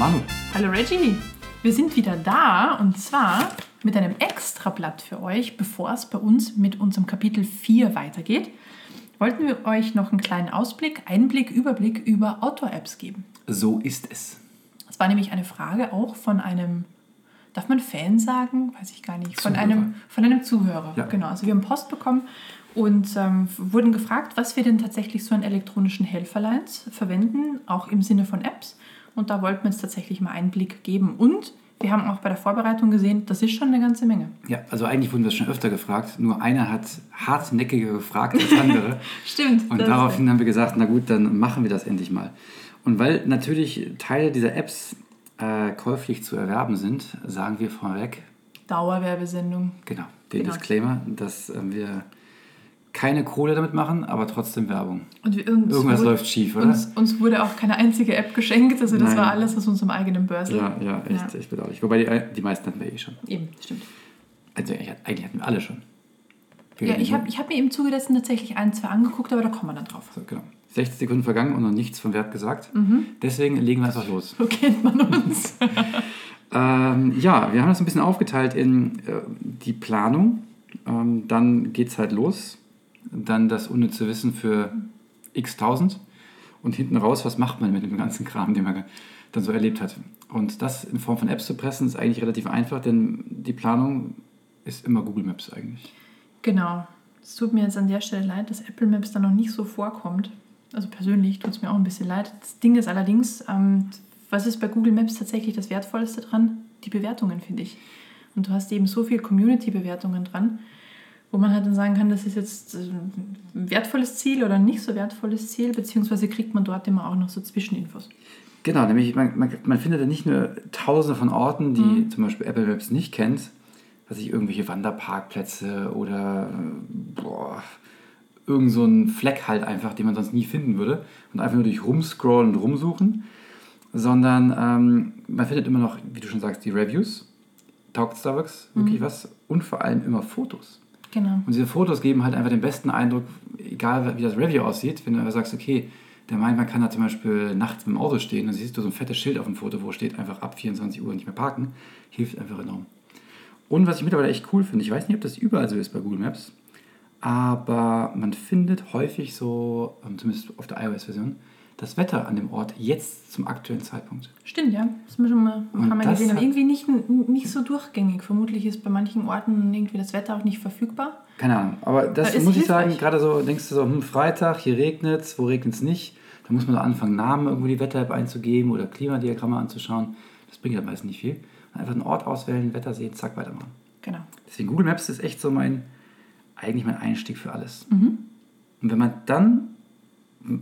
Manu. Hallo Reggie. Wir sind wieder da und zwar mit einem Extrablatt für euch, bevor es bei uns mit unserem Kapitel 4 weitergeht. Wollten wir euch noch einen kleinen Ausblick, Einblick, Überblick über Outdoor-Apps geben. So ist es. Es war nämlich eine Frage auch von einem, darf man Fan sagen? Weiß ich gar nicht. Von, Zuhörer. einem, von einem Zuhörer. Ja. Genau. Also wir haben Post bekommen und ähm, wurden gefragt, was wir denn tatsächlich so an elektronischen Helferlines verwenden, auch im Sinne von Apps. Und da wollten wir uns tatsächlich mal Einblick geben. Und wir haben auch bei der Vorbereitung gesehen, das ist schon eine ganze Menge. Ja, also eigentlich wurden wir schon öfter gefragt. Nur einer hat hartnäckiger gefragt als andere. Stimmt. Und daraufhin haben wir gesagt, na gut, dann machen wir das endlich mal. Und weil natürlich Teile dieser Apps äh, käuflich zu erwerben sind, sagen wir vorweg, Dauerwerbesendung. genau, den Genau. Disclaimer, dass äh, wir keine Kohle damit machen, aber trotzdem Werbung. Und wir, Irgendwas wurde, läuft schief, oder? Uns, uns wurde auch keine einzige App geschenkt. Also das Nein. war alles aus unserem eigenen Börsel. Ja, ja, echt, Ja. echt bedauerlich. Wobei die, die meisten hatten wir eh schon. Eben, stimmt. Also eigentlich hatten wir alle schon. Wir Ja, ich habe ich hab mir im Zuge dessen tatsächlich ein, zwei angeguckt, aber da kommen wir dann drauf. So, genau. 60 Sekunden vergangen und noch nichts von Wert gesagt. Mhm. Deswegen legen wir einfach los. So kennt man uns. Ähm, ja, wir haben das ein bisschen aufgeteilt in äh, die Planung. Ähm, dann geht es halt los. Dann das unnütze Wissen für x tausend. Und hinten raus, was macht man mit dem ganzen Kram, den man dann so erlebt hat. Und das in Form von Apps zu pressen, ist eigentlich relativ einfach, denn die Planung ist immer Google Maps eigentlich. genau. Es tut mir jetzt an der Stelle leid, dass Apple Maps da noch nicht so vorkommt. Also persönlich tut es mir auch ein bisschen leid. Das Ding ist allerdings, ähm, was ist bei Google Maps tatsächlich das Wertvollste dran? Die Bewertungen, finde ich. Und du hast eben so viel Community-Bewertungen dran, wo man halt dann sagen kann, das ist jetzt äh, ein wertvolles Ziel oder ein nicht so wertvolles Ziel, beziehungsweise kriegt man dort immer auch noch so Zwischeninfos. Genau, nämlich man, man, man findet ja nicht nur tausende von Orten, die Mhm. zum Beispiel Apple Maps nicht kennt, was ich irgendwelche Wanderparkplätze oder äh, boah, irgend so ein Fleck halt einfach, den man sonst nie finden würde und einfach nur durch rumscrollen und rumsuchen, sondern ähm, man findet immer noch, wie du schon sagst, die Reviews, taugt Starbucks Mhm. wirklich was und vor allem immer Fotos. Genau. Und diese Fotos geben halt einfach den besten Eindruck, egal wie das Review aussieht, wenn du aber sagst, okay, der meint, man kann da zum Beispiel nachts mit dem Auto stehen, dann siehst du so ein fettes Schild auf dem Foto, wo steht einfach ab 24 Uhr nicht mehr parken, hilft einfach enorm. Und was ich mittlerweile echt cool finde, ich weiß nicht, ob das überall so ist bei Google Maps, aber man findet häufig so, ähm, zumindest auf der iOS-Version, das Wetter an dem Ort jetzt zum aktuellen Zeitpunkt. Stimmt, ja. Das haben wir schon mal ein paar Mal gesehen. Aber irgendwie nicht, nicht so durchgängig. Vermutlich ist bei manchen Orten irgendwie das Wetter auch nicht verfügbar. Keine Ahnung, aber das Aber muss ich sagen, gerade so, denkst du so, hm, Freitag, hier regnet es, wo regnet es nicht? Da muss man so anfangen, Namen irgendwo die Wetter-App einzugeben oder Klimadiagramme anzuschauen. Das bringt ja meist nicht viel. Einfach einen Ort auswählen, Wetter sehen, zack, weitermachen. Genau. Deswegen Google Maps ist echt so mein, eigentlich mein Einstieg für alles. Mhm. Und wenn man dann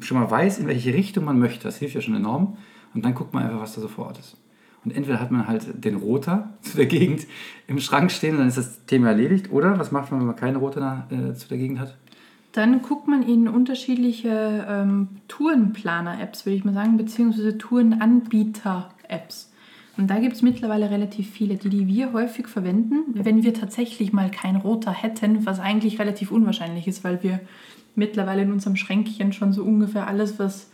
schon mal weiß, in welche Richtung man möchte, das hilft ja schon enorm. Und dann guckt man einfach, was da so vor Ort ist. Und entweder hat man halt den Roter zu der Gegend im Schrank stehen und dann ist das Thema erledigt. Oder was macht man, wenn man keine Roter äh, zu der Gegend hat? Dann guckt man in unterschiedliche ähm, Tourenplaner-Apps, würde ich mal sagen, beziehungsweise Tourenanbieter-Apps. Und da gibt es mittlerweile relativ viele, die, die wir häufig verwenden, wenn wir tatsächlich mal kein Roter hätten, was eigentlich relativ unwahrscheinlich ist, weil wir mittlerweile in unserem Schränkchen schon so ungefähr alles, was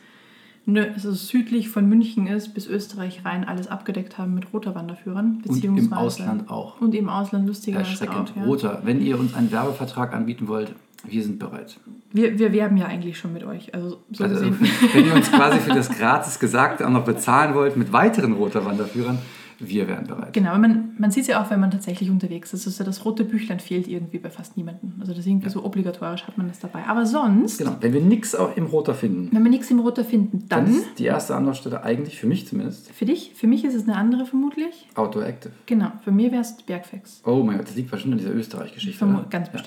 also südlich von München ist, bis Österreich rein, alles abgedeckt haben mit roter Wanderführern. Und im beziehungsweise- Ausland auch. Und im Ausland lustigerweise auch. Ja. Roter, wenn ihr uns einen Werbevertrag anbieten wollt, wir sind bereit. Wir, wir werben ja eigentlich schon mit euch. Also so Also, wenn ihr uns quasi für das gratis Gesagte auch noch bezahlen wollt mit weiteren roter Wanderführern, wir wären bereit. Genau, man, man sieht es ja auch, wenn man tatsächlich unterwegs ist. Also das rote Büchlein fehlt irgendwie bei fast niemandem. Also das ist irgendwie so obligatorisch hat man das dabei. Aber sonst, Genau. Wenn wir nichts auch im Roter finden, wenn wir nichts im Roter finden, dann dann, ist die erste Anlaufstelle eigentlich für mich zumindest für dich, für mich ist es eine andere vermutlich. Outdoor Active. Genau, für mir wäre es Bergfex. Oh mein Gott, das liegt bestimmt an dieser Österreich-Geschichte. Ganz Ja.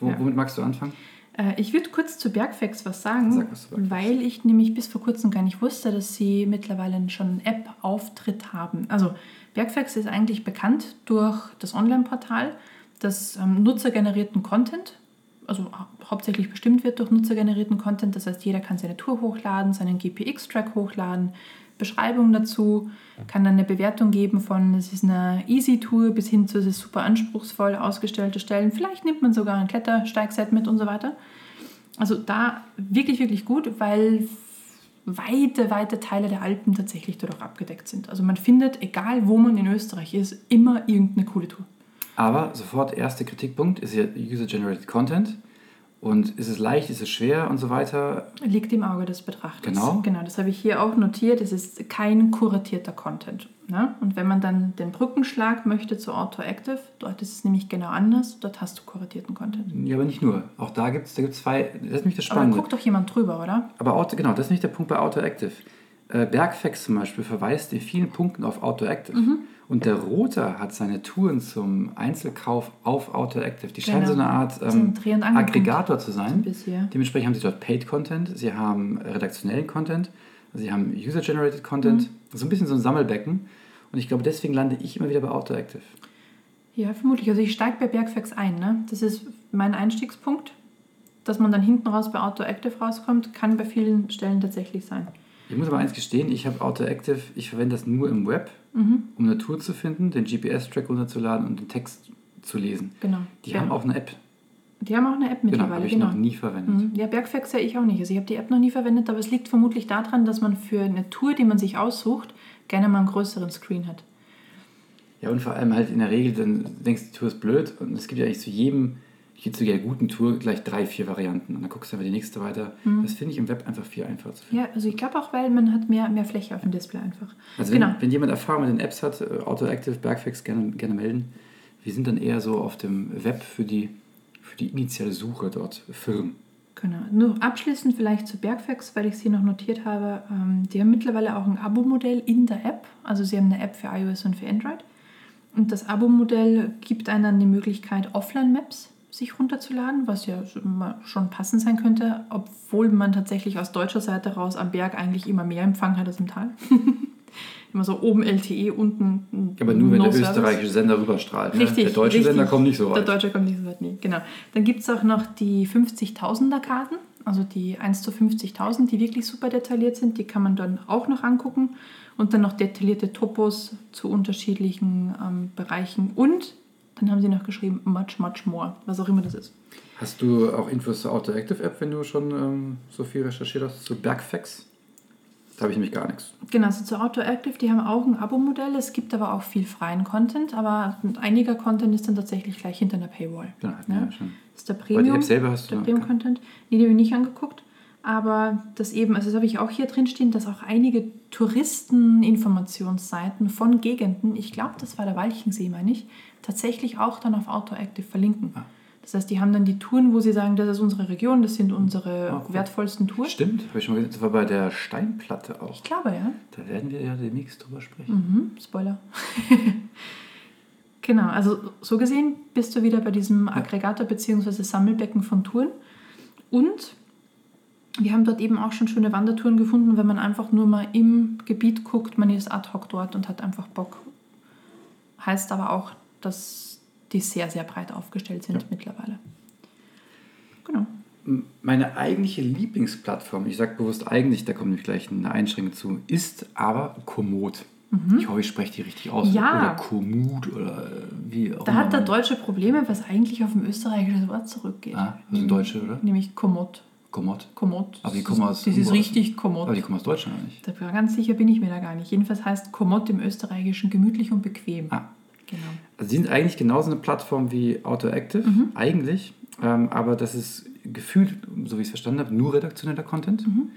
Wo, Ja. Womit magst du anfangen? Äh, ich würde kurz zu Bergfex was sagen, Sag was weil ich nämlich bis vor kurzem gar nicht wusste, dass sie mittlerweile schon einen App-Auftritt haben. Also Bergfex ist eigentlich bekannt durch das Online-Portal, das ähm, nutzergenerierten Content, also hau- hauptsächlich bestimmt wird durch nutzergenerierten Content. Das heißt, jeder kann seine Tour hochladen, seinen GPX-Track hochladen, Beschreibung dazu, kann dann eine Bewertung geben von, es ist eine Easy-Tour bis hin zu, es ist super anspruchsvoll ausgestellte Stellen. Vielleicht nimmt man sogar ein Klettersteigset mit und so weiter. Also da wirklich, wirklich gut, weil weite, weite Teile der Alpen tatsächlich dadurch abgedeckt sind. Also man findet, egal wo man in Österreich ist, immer irgendeine coole Tour. Aber sofort erster Kritikpunkt ist ja User-Generated Content. Und ist es leicht, ist es schwer und so weiter? Liegt im Auge des Betrachters. Genau. Genau, das habe ich hier auch notiert. Es ist kein kuratierter Content. Ne? Und wenn man dann den Brückenschlag möchte zu Autoactive, dort ist es nämlich genau anders. Dort hast du kuratierten Content. Ja, aber nicht nur. Auch da gibt es da gibt's zwei. Das ist nämlich das Aber da Spannende. guckt doch jemand drüber, oder? Aber Auto, genau, das ist nicht der Punkt bei Autoactive. Äh, Bergfax zum Beispiel verweist in vielen Punkten auf Autoactive. Mhm. Und der Roter hat seine Touren zum Einzelkauf auf Autoactive. Die scheinen Genau. so eine Art ähm. Aggregator zu sein. Dementsprechend haben sie dort Paid Content, sie haben redaktionellen Content, sie haben User-Generated Content. Mhm. So ein bisschen so ein Sammelbecken. Und ich glaube, deswegen lande ich immer wieder bei Autoactive. Ja, vermutlich. Also ich steige bei Bergfax ein. Ne? Das ist mein Einstiegspunkt. Dass man dann hinten raus bei Autoactive rauskommt, kann bei vielen Stellen tatsächlich sein. Ich muss aber eins gestehen, ich habe Autoactive, ich verwende das nur im Web, Mhm. um eine Tour zu finden, den GPS-Track runterzuladen und den Text zu lesen. Genau. Die ja. haben auch eine App. Die haben auch eine App Genau, mittlerweile. habe ich genau. noch nie verwendet. Mhm. Ja, Bergfax ja ich auch nicht. Also ich habe die App noch nie verwendet, aber es liegt vermutlich daran, dass man für eine Tour, die man sich aussucht, gerne mal einen größeren Screen hat. Ja, und vor allem halt in der Regel, dann denkst du, die Tour ist blöd und es gibt ja eigentlich zu jedem, zu jeder guten Tour gleich drei, vier Varianten und dann guckst du einfach die nächste weiter. Mhm. Das finde ich im Web einfach viel einfacher zu finden. Ja, also ich glaube auch, weil man hat mehr, mehr Fläche auf dem Display einfach. Also wenn, genau. wenn jemand Erfahrung mit den Apps hat, äh, Autoactive, Bergfix, gerne, gerne melden. Wir sind dann eher so auf dem Web für die, für die initiale Suche dort firm. Genau. Nur abschließend vielleicht zu Bergfax, weil ich es hier noch notiert habe. Ähm, die haben mittlerweile auch ein Abo-Modell in der App. Also sie haben eine App für iOS und für Android. Und das Abo-Modell gibt einem dann die Möglichkeit, Offline-Maps sich runterzuladen, was ja schon passend sein könnte, obwohl man tatsächlich aus deutscher Seite raus am Berg eigentlich immer mehr Empfang hat als im Tal. immer so oben LTE, unten Aber nur wenn no der Service. österreichische Sender rüberstrahlt. ne? Richtig. Der deutsche richtig. Sender kommt nicht so Der weit. deutsche kommt nicht so weit, nee, genau. Dann gibt es auch noch die 50.000er Karten, also die 1 zu 50.000, die wirklich super detailliert sind. Die kann man dann auch noch angucken. Und dann noch detaillierte Topos zu unterschiedlichen ähm, Bereichen. Und dann haben sie noch geschrieben, much, much more, was auch immer das ist. Hast du auch Infos zur Autoactive App, wenn du schon ähm, so viel recherchiert hast? Zu Bergfax? Da habe ich nämlich gar nichts. Genau, also zu Autoactive, die haben auch ein Abo-Modell. Es gibt aber auch viel freien Content, aber einiger Content ist dann tatsächlich gleich hinter einer Paywall. Genau, Ja. ja schon. Das ist der Aber die Premium. App selber hast du der Premium-Content. Nee, die habe ich nicht angeguckt. Aber das eben, also das habe ich auch hier drin stehen, dass auch einige Touristeninformationsseiten von Gegenden, ich glaube, das war der Walchensee, meine ich, tatsächlich auch dann auf Autoactive verlinken. Ah. Das heißt, die haben dann die Touren, wo sie sagen, das ist unsere Region, das sind unsere Ah, cool. wertvollsten Touren. Stimmt, habe ich schon mal gesehen. Das war bei der Steinplatte auch. Ich glaube, ja. Da werden wir ja demnächst drüber sprechen. Mhm, Spoiler. genau, also so gesehen bist du wieder bei diesem Aggregator bzw. Sammelbecken von Touren. Und wir haben dort eben auch schon schöne Wandertouren gefunden, wenn man einfach nur mal im Gebiet guckt, man ist ad hoc dort und hat einfach Bock. Heißt aber auch, dass die sehr, sehr breit aufgestellt sind Ja. mittlerweile. Genau. Meine eigentliche Lieblingsplattform, ich sage bewusst eigentlich, da kommt nämlich gleich eine Einschränkung zu, ist aber Komoot. Ich hoffe, ich spreche die richtig aus. Mhm. Ja. Oder Komoot oder wie auch Da hat der Deutsche Probleme, was eigentlich auf ein österreichisches Wort zurückgeht. Ah, das ist ein Deutsche, oder? Nämlich Komoot. Komoot. Komoot. Aber die kommen aus- Das ist richtig Aber Komoot. die kommen aus Deutschland nicht? Da bin- ganz sicher bin ich mir da gar nicht. Jedenfalls heißt Komoot im Österreichischen gemütlich und bequem. Ah. Genau. Also die sind eigentlich genauso eine Plattform wie Autoactive, Mhm. eigentlich. Ähm, aber das ist gefühlt, so wie ich es verstanden habe, nur redaktioneller Content. Mhm.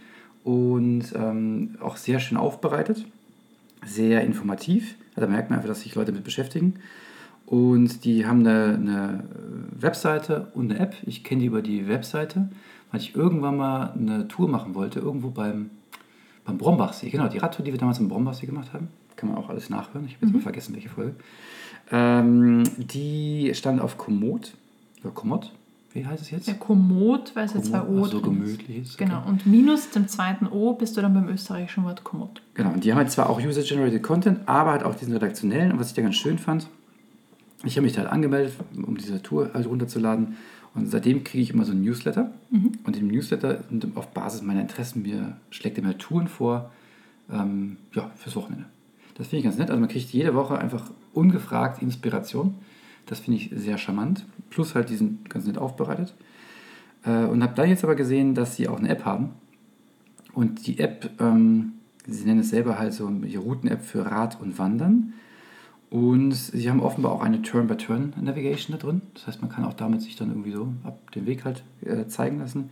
Und ähm, auch sehr schön aufbereitet, sehr informativ. Also da merkt man einfach, dass sich Leute damit beschäftigen. Und die haben eine, eine Webseite und eine App. Ich kenne die über die Webseite, weil ich irgendwann mal eine Tour machen wollte, irgendwo beim, beim Brombachsee. Genau, die Radtour, die wir damals im Brombachsee gemacht haben. Kann man auch alles nachhören. Ich habe jetzt mal vergessen, welche Folge. Ähm, die stand auf Komoot. Oder Komoot? Wie heißt es jetzt? Der Komoot, weil es ja zwei O ach so drin gemütlich ist. Genau. okay. Und minus dem zweiten O bist du dann beim österreichischen Wort Komoot. Genau, und die haben halt zwar auch User-Generated Content, aber halt auch diesen redaktionellen. Und was ich da ganz schön fand, ich habe mich da halt angemeldet, um diese Tour halt runterzuladen. Und seitdem kriege ich immer so ein Newsletter. Und im Newsletter, auf Basis meiner Interessen, mir schlägt er mir Touren vor, ähm, ja, fürs Wochenende. Das finde ich ganz nett. Also man kriegt jede Woche einfach ungefragt Inspiration. Das finde ich sehr charmant. Plus halt, die sind ganz nett aufbereitet. Äh, und habe dann jetzt aber gesehen, dass sie auch eine App haben. Und die App, ähm, sie nennen es selber halt so die Routen-App für Rad und Wandern. Und sie haben offenbar auch eine Turn-by-Turn-Navigation da drin. Das heißt, man kann auch damit sich dann irgendwie so ab dem Weg halt äh, zeigen lassen.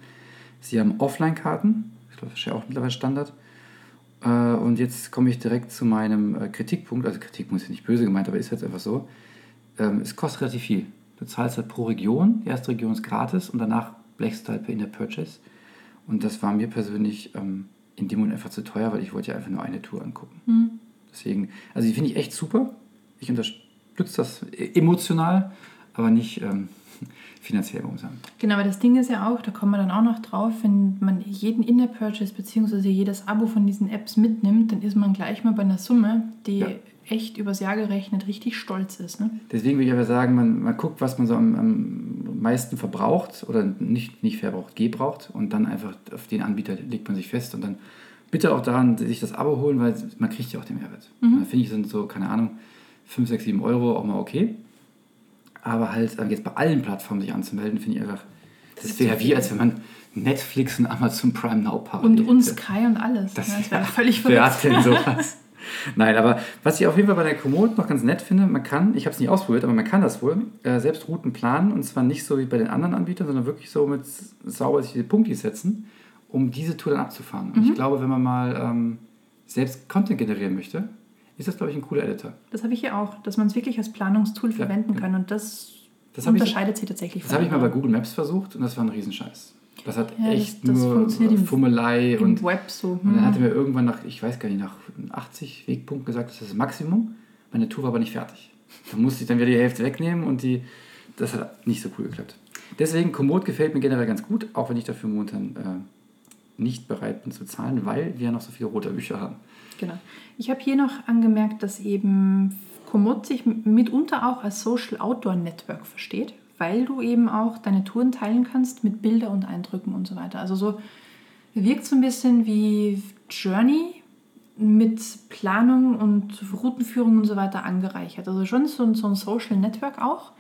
Sie haben Offline-Karten. Ich glaube, das ist ja auch mittlerweile Standard. Äh, und jetzt komme ich direkt zu meinem äh, Kritikpunkt. Also Kritikpunkt ist ja nicht böse gemeint, aber ist jetzt einfach so. Ähm, es kostet relativ viel. Du zahlst halt pro Region. Die erste Region ist gratis und danach blechst du halt per In-App-Purchase. Und das war mir persönlich ähm, in dem Moment einfach zu teuer, weil ich wollte ja einfach nur eine Tour angucken. Mhm. Deswegen, also die finde ich echt super. Ich unterstütze das emotional, aber nicht ähm, finanziell momentan. Genau, aber das Ding ist ja auch, da kommen wir dann auch noch drauf, wenn man jeden In-App-Purchase bzw. jedes Abo von diesen Apps mitnimmt, dann ist man gleich mal bei einer Summe, die Ja. echt übers Jahr gerechnet richtig stolz ist. Ne? Deswegen will ich aber sagen, man, man guckt, was man so am, am meisten verbraucht oder nicht, nicht verbraucht, gebraucht und dann einfach auf den Anbieter legt man sich fest und dann bitte auch daran sich das Abo holen, weil man kriegt ja auch den Mehrwert. Da finde ich, sind so, keine Ahnung, 5, 6, 7 Euro auch mal okay. Aber halt äh, jetzt bei allen Plattformen sich anzumelden, finde ich einfach, das, ist wäre wie, als wenn man Netflix und Amazon Prime Now parallel Und, und. Sky und alles. Das, ne? das wäre völlig Wer verrückt. hat denn sowas? Nein, aber was ich auf jeden Fall bei der Komoot noch ganz nett finde, man kann, ich habe es nicht ausprobiert, aber man kann das wohl, äh, selbst Routen planen und zwar nicht so wie bei den anderen Anbietern, sondern wirklich so mit sauber sich die Punkte setzen, um diese Tour dann abzufahren. Und ich glaube, wenn man mal ähm, selbst Content generieren möchte, ist das, glaube ich, ein cooler Editor. Das habe ich hier auch, dass man es wirklich als Planungstool verwenden kann und das, Das ich- unterscheidet sich tatsächlich Das habe ich mal bei. Google Maps versucht und das war ein Riesenscheiß. Das hat Ja, das- echt das nur im- Fummelei Im und Web so. Und dann hm. hat er mir irgendwann nach, ich weiß gar nicht, nach 80 Wegpunkten gesagt, das ist das Maximum. Meine Tour war aber nicht fertig. Da musste ich dann wieder die Hälfte wegnehmen und die, das hat nicht so cool geklappt. Deswegen, Komoot gefällt mir generell ganz gut, auch wenn ich dafür momentan äh, nicht bereit bin zu zahlen, weil wir noch so viele rote Bücher haben. Genau. Ich habe hier noch angemerkt, dass eben Komoot sich mitunter auch als Social Outdoor Network versteht, weil du eben auch deine Touren teilen kannst mit Bilder und Eindrücken und so weiter. Also so wirkt so ein bisschen wie Journey mit Planung und Routenführung und so weiter angereichert. Also schon so, ein- so ein Social Network auch,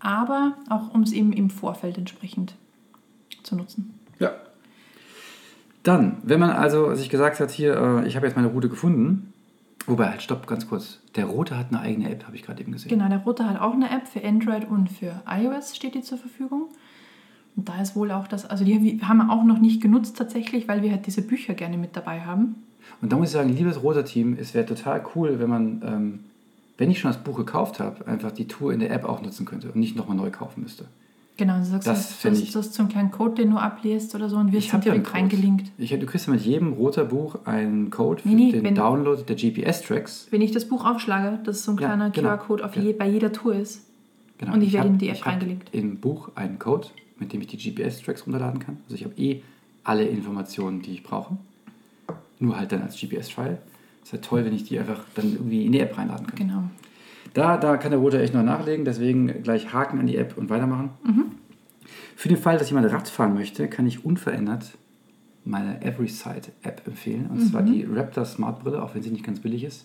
aber auch um es eben im Vorfeld entsprechend zu nutzen. Ja. Dann, wenn man also sich gesagt hat, hier, äh, ich habe jetzt meine Route gefunden, wobei, halt, stopp, ganz kurz. Der Rote hat eine eigene App, habe ich gerade eben gesehen. Genau, der Rote hat auch eine App für Android und für iOS steht die zur Verfügung. Und da ist wohl auch das, also die haben wir auch noch nicht genutzt tatsächlich, weil wir halt diese Bücher gerne mit dabei haben. Und da muss ich sagen, liebes roter Team, es wäre total cool, wenn man, ähm, wenn ich schon das Buch gekauft habe, einfach die Tour in der App auch nutzen könnte und nicht nochmal neu kaufen müsste. Genau, du sagst, Das das, find das, ich- das ist so ein kleinen Code, den du abliest oder so und wirst Ich ja einen direkt Code. reingelinkt. Ich, du kriegst ja mit jedem roter Buch einen Code für Nee, nee, den wenn- Download der GPS-Tracks. Wenn ich das Buch aufschlage, dass so ein Ja, kleiner genau. QR-Code auf Ja. je, bei jeder Tour ist. Genau. Und ich werde hab- in die App ich reingelinkt. Im Buch einen Code, mit dem ich die GPS-Tracks runterladen kann. Also ich habe eh alle Informationen, die ich brauche. Nur halt dann als GPS-File. Ist ja toll, wenn ich die einfach dann irgendwie in die App reinladen kann. Genau. Da, da kann der Roter echt noch nachlegen, deswegen gleich Haken an die App und weitermachen. Für den Fall, dass jemand Rad fahren möchte, kann ich unverändert meine Everyside App empfehlen. Und zwar die Raptor Smart Brille, auch wenn sie nicht ganz billig ist.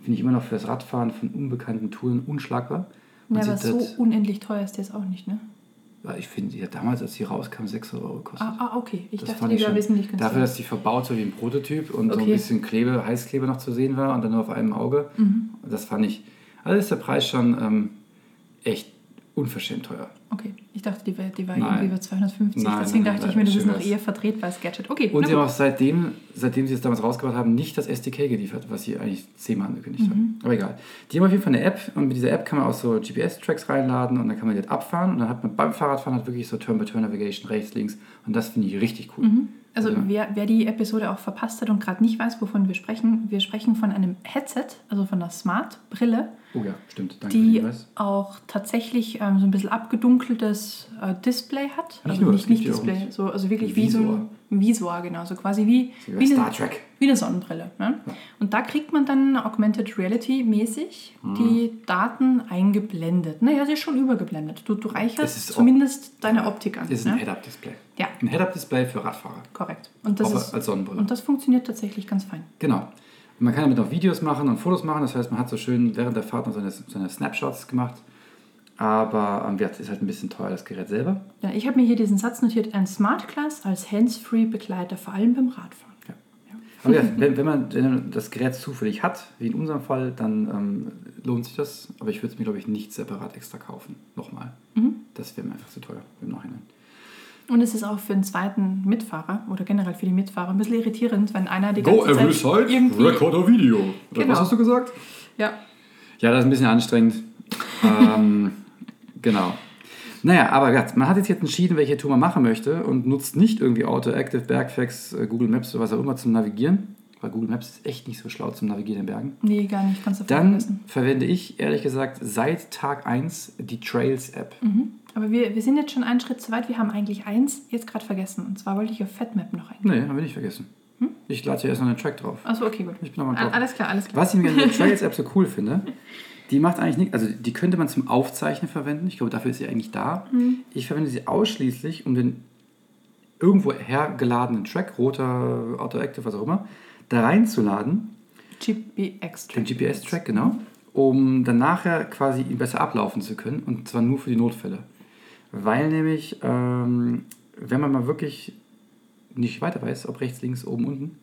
Finde ich immer noch für das Radfahren von unbekannten Touren unschlagbar. Man Ja, aber so das- unendlich teuer ist der jetzt auch nicht, ne? ja, ich finde, die hat damals, als sie rauskam, 600 Euro gekostet. Ah, ah okay. Ich Das dachte, die schon- wesentlich günstiger. Dafür, dass die verbaut war wie ein Prototyp und so ein Okay. bisschen Klebe, Heißklebe noch zu sehen war und dann nur auf einem Auge. Mhm. Das fand ich, also ist der Preis schon ähm, echt unverschämt teuer. Okay, ich dachte, die, wär, die war Nein. irgendwie bei 250. Nein, Deswegen nein, dachte ich mir, das ist noch eher vertretbares Gadget. Okay, Und sie haben auch seitdem, seitdem sie es damals rausgebracht haben, nicht das SDK geliefert, was sie eigentlich zehnmal angekündigt Mhm. haben. Aber egal. Die haben auf jeden Fall eine App und mit dieser App kann man auch so GPS-Tracks reinladen und dann kann man die halt abfahren und dann hat man beim Fahrradfahren halt wirklich so Turn-by-Turn-Navigation rechts, links und das finde ich richtig cool. Also Ja. wer, wer die Episode auch verpasst hat und gerade nicht weiß, wovon wir sprechen, wir sprechen von einem Headset, also von einer Smart-Brille, Oh ja, stimmt. Danke die auch tatsächlich ähm, so ein bisschen abgedunkeltes äh, Display hat. Nicht also nur, nicht, nicht ja Display, so, also wirklich wie so ein Visor, genau. So quasi wie, wie wie, Star eine, Trek. wie eine Sonnenbrille. Ne? Und da kriegt man dann Augmented Reality mäßig Mhm. die Daten eingeblendet. Naja, sie ist schon übergeblendet. Du, du reicherst zumindest deine Optik an. Das ist ein ne? Head-Up-Display. Ja. Ein Head-Up-Display für Radfahrer. Korrekt. Und das, Auch ist, als Sonnenbrille. und das funktioniert tatsächlich ganz fein. Genau. Man kann damit auch Videos machen und Fotos machen. Das heißt, man hat so schön während der Fahrt noch seine, seine Snapshots gemacht. Aber ähm, ja, ist halt ein bisschen teuer, das Gerät selber. Ja, ich habe mir hier diesen Satz notiert: ein Smart Class als Hands-Free-Begleiter, vor allem beim Radfahren. Aber ja, wenn, wenn, man, wenn man das Gerät zufällig hat, wie in unserem Fall, dann ähm, lohnt sich das. Aber ich würde es mir, glaube ich, nicht separat extra kaufen. Nochmal. Mhm. Das wäre mir einfach zu teuer im Nachhinein. Und es ist auch für den zweiten Mitfahrer oder generell für die Mitfahrer ein bisschen irritierend, wenn einer die Go ganze every Zeit side, irgendwie... record a video. Oder Genau. Was hast du gesagt? Ja, Ja, das ist ein bisschen anstrengend. ähm, genau. Naja, aber man hat jetzt jetzt entschieden, welche Tour man machen möchte und nutzt nicht irgendwie AutoActive, Bergfax, äh, Google Maps oder was auch immer zum Navigieren. Weil Google Maps ist echt nicht so schlau zum Navigieren in Bergen. nee, gar nicht, kannst du Dann verwende ich, ehrlich gesagt, seit Tag 1 die Trails-App. Mhm. Aber wir, wir sind jetzt schon einen Schritt zu weit. Wir haben eigentlich eins jetzt gerade vergessen. Und zwar wollte ich auf FatMap noch eingehen. Nee, haben wir nicht vergessen. Ich lade hier erst noch einen Track drauf. Achso, okay, gut. Ich bin nochmal Al- drauf. Alles klar, alles klar. Was ich mit der Trails-App so cool finde, die macht eigentlich nichts, also die könnte man zum Aufzeichnen verwenden. Ich glaube, dafür ist sie eigentlich da. Ich verwende sie ausschließlich, um den irgendwo hergeladenen Track, roter, Autoactive, was auch immer, da reinzuladen, GPX. den GPS-Track, genau, um dann nachher quasi ihn besser ablaufen zu können und zwar nur für die Notfälle. Weil nämlich, ähm, wenn man mal wirklich nicht weiter weiß, ob rechts, links, oben, unten,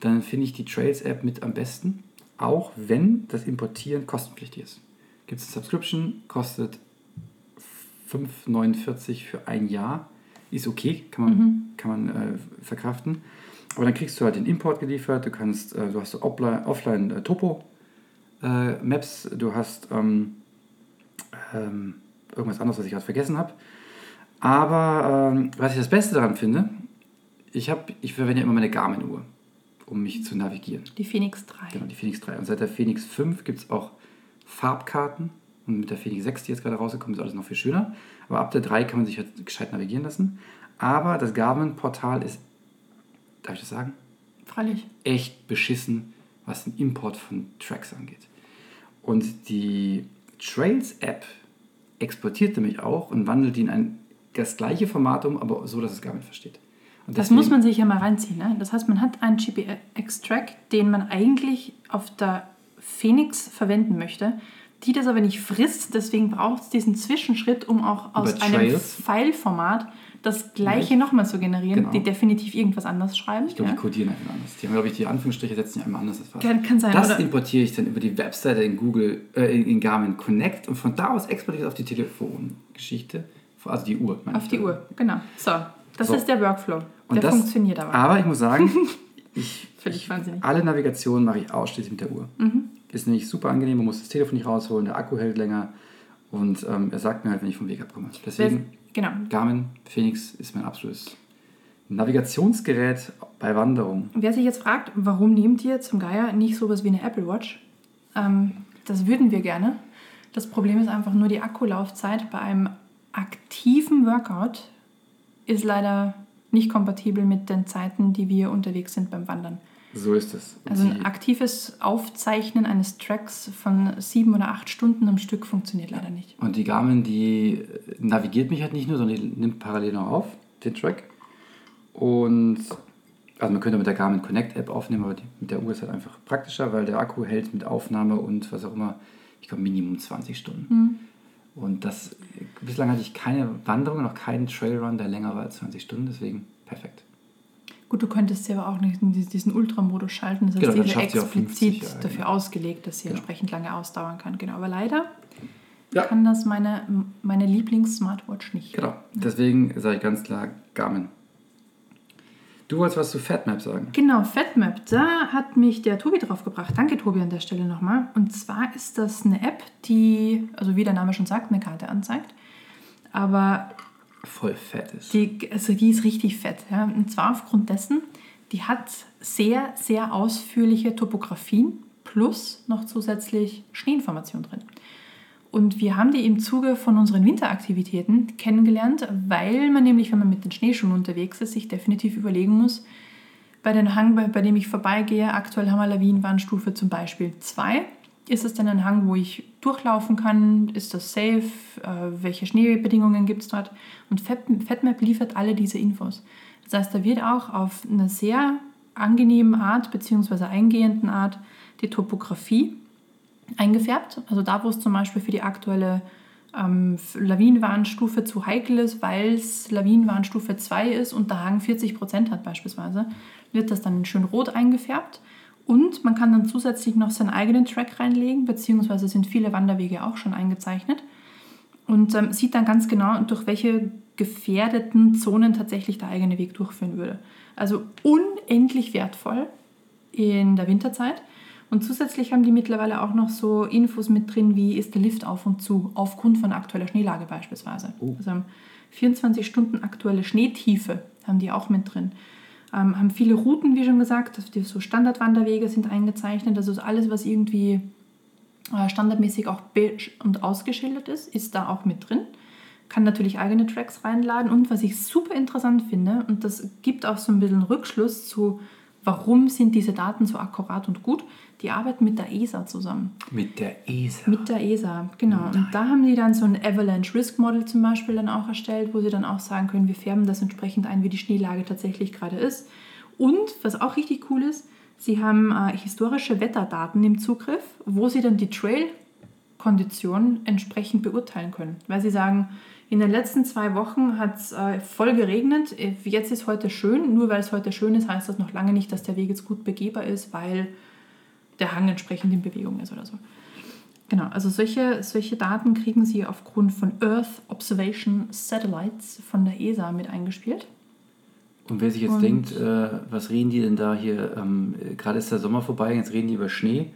dann finde ich die Trails-App mit am besten, auch wenn das Importieren kostenpflichtig ist. Gibt es eine Subscription, kostet 5,49 für ein Jahr. Ist okay, kann man, kann man äh, verkraften. Aber dann kriegst du halt den Import geliefert, du kannst, äh, du hast so Offline, Offline äh, Topo äh, Maps, du hast ähm, ähm, irgendwas anderes, was ich gerade vergessen habe. Aber ähm, was ich das Beste daran finde, ich, hab, ich verwende ja immer meine Garmin-Uhr, um mich zu navigieren. Die Phoenix 3. Genau, die Phoenix 3. Und seit der Phoenix 5 gibt es auch Farbkarten. Und mit der Phoenix 6, die jetzt gerade rausgekommen ist, alles noch viel schöner. Aber ab der 3 kann man sich halt gescheit navigieren lassen. Aber das Garmin-Portal ist, darf ich das sagen? Freilich. echt beschissen, was den Import von Tracks angeht. Und die Trails-App exportiert nämlich auch und wandelt in ein, das gleiche Format um, aber so, dass es Garmin versteht. Und Das deswegen- muss man sich ja mal reinziehen. Ne? Das heißt, man hat einen GPX-Track, den man eigentlich auf der Phoenix verwenden möchte, die das aber nicht frisst. Deswegen braucht es diesen Zwischenschritt, um auch aus Über einem Trails? File-Format das gleiche nochmal zu generieren, Genau. die definitiv irgendwas anders schreiben. Ich glaube, ja. die codieren einfach anders. Die haben, glaube ich, die Anführungsstriche setzen ja einmal anders. als. Kann- kann sein, Das oder? importiere ich dann über die Webseite in Google, äh, in, in Garmin Connect und von da aus exportiere ich es auf die Telefongeschichte, also die Uhr. Auf die. Uhr, genau. So, das So. ist der Workflow. Und der das- funktioniert aber. Aber ich muss sagen, ich, Völlig wahnsinnig. alle Navigationen mache ich ausschließlich mit der Uhr. Mhm. Ist nämlich super angenehm, man muss das Telefon nicht rausholen, der Akku hält länger und ähm, er sagt mir halt, wenn ich vom Weg abkomme. Deswegen, Genau. Garmin Phoenix ist mein absolutes Navigationsgerät bei Wanderung. Wer sich jetzt fragt, warum nehmt ihr zum Geier nicht sowas wie eine Apple Watch? Ähm, das würden wir gerne. Das Problem ist einfach nur die Akkulaufzeit bei einem aktiven Workout ist leider nicht kompatibel mit den Zeiten, die wir unterwegs sind beim Wandern. So ist es. Und Also ein aktives Aufzeichnen eines Tracks von sieben oder acht Stunden am Stück funktioniert leider nicht. Und die Garmin, die äh, navigiert mich halt nicht nur, sondern die nimmt parallel noch auf, den Track. Und also man könnte mit der Garmin Connect App aufnehmen, aber die, mit der Uhr ist halt einfach praktischer, weil der Akku hält mit Aufnahme und was auch immer, ich glaube Minimum 20 Stunden. Und das, bislang hatte ich keine Wanderung, noch keinen Trailrun, der länger war als 20 Stunden, deswegen perfekt. Gut, du könntest sie aber auch nicht in dies- diesen Ultramodus schalten. Das heißt, Genau, ist explizit 50, ja, dafür genau. ausgelegt, dass sie Genau. entsprechend lange ausdauern kann. Genau, aber leider Ja. kann das meine, meine Lieblings-Smartwatch nicht. Genau, deswegen sage ich ganz klar Garmin. Du wolltest was zu FatMap sagen. Genau, FatMap, da hat mich der Tobi drauf gebracht. Danke, Tobi, an der Stelle nochmal. Und zwar ist das eine App, die, also wie der Name schon sagt, eine Karte anzeigt. Aber Voll fett ist. Die, also die ist richtig fett. Ja. Und zwar aufgrund dessen, die hat sehr, sehr ausführliche Topografien plus noch zusätzlich Schneeinformation drin. Und wir haben die im Zuge von unseren Winteraktivitäten kennengelernt, weil man nämlich, wenn man mit den Schneeschuhen unterwegs ist, sich definitiv überlegen muss, bei dem Hang, bei, bei dem ich vorbeigehe, aktuell haben wir Lawinenwarnstufe zum Beispiel 2. Ist es denn ein Hang, wo ich durchlaufen kann? Ist das safe? Äh, welche Schneebedingungen gibt es dort? Und Fat- FatMap liefert alle diese Infos. Das heißt, da wird auch auf eine sehr angenehme Art bzw. eingehenden Art die Topografie eingefärbt. Also da, wo es zum Beispiel für die aktuelle ähm, Lawinenwarnstufe zu heikel ist, weil es Lawinenwarnstufe 2 ist und der Hang 40% hat beispielsweise, wird das dann schön rot eingefärbt. Und man kann dann zusätzlich noch seinen eigenen Track reinlegen, beziehungsweise sind viele Wanderwege auch schon eingezeichnet. Und ähm, sieht dann ganz genau, durch welche gefährdeten Zonen tatsächlich der eigene Weg durchführen würde. Also unendlich wertvoll in der Winterzeit. Und zusätzlich haben die mittlerweile auch noch so Infos mit drin, wie ist der Lift auf und zu, aufgrund von aktueller Schneelage beispielsweise. Oh. Also 24 Stunden aktuelle Schneetiefe haben die auch mit drin. Ähm, haben viele Routen, wie schon gesagt, also die so Standardwanderwege sind eingezeichnet. Also alles, was irgendwie äh, standardmäßig auch und ausgeschildert ist, ist da auch mit drin. Kann natürlich eigene Tracks reinladen. Und was ich super interessant finde, und das gibt auch so ein bisschen Rückschluss zu, warum sind diese Daten so akkurat und gut, die arbeiten mit der ESA zusammen. Mit der ESA? Mit der ESA, genau. Nein. Und da haben die dann so ein Avalanche Risk Model zum Beispiel dann auch erstellt, wo sie dann auch sagen können, wir färben das entsprechend ein, wie die Schneelage tatsächlich gerade ist. Und was auch richtig cool ist, sie haben äh, historische Wetterdaten im Zugriff, wo sie dann die Trail-Konditionen entsprechend beurteilen können. Weil sie sagen, in den letzten zwei Wochen hat es äh, voll geregnet. Jetzt ist heute schön. Nur weil es heute schön ist, heißt das noch lange nicht, dass der Weg jetzt gut begehbar ist, weil der Hang entsprechend in Bewegung ist oder so. Genau, also solche, solche Daten kriegen Sie aufgrund von Earth Observation Satellites von der ESA mit eingespielt. Und wer sich jetzt und denkt, äh, was reden die denn da hier? Ähm, Gerade ist der Sommer vorbei, jetzt reden die über Schnee.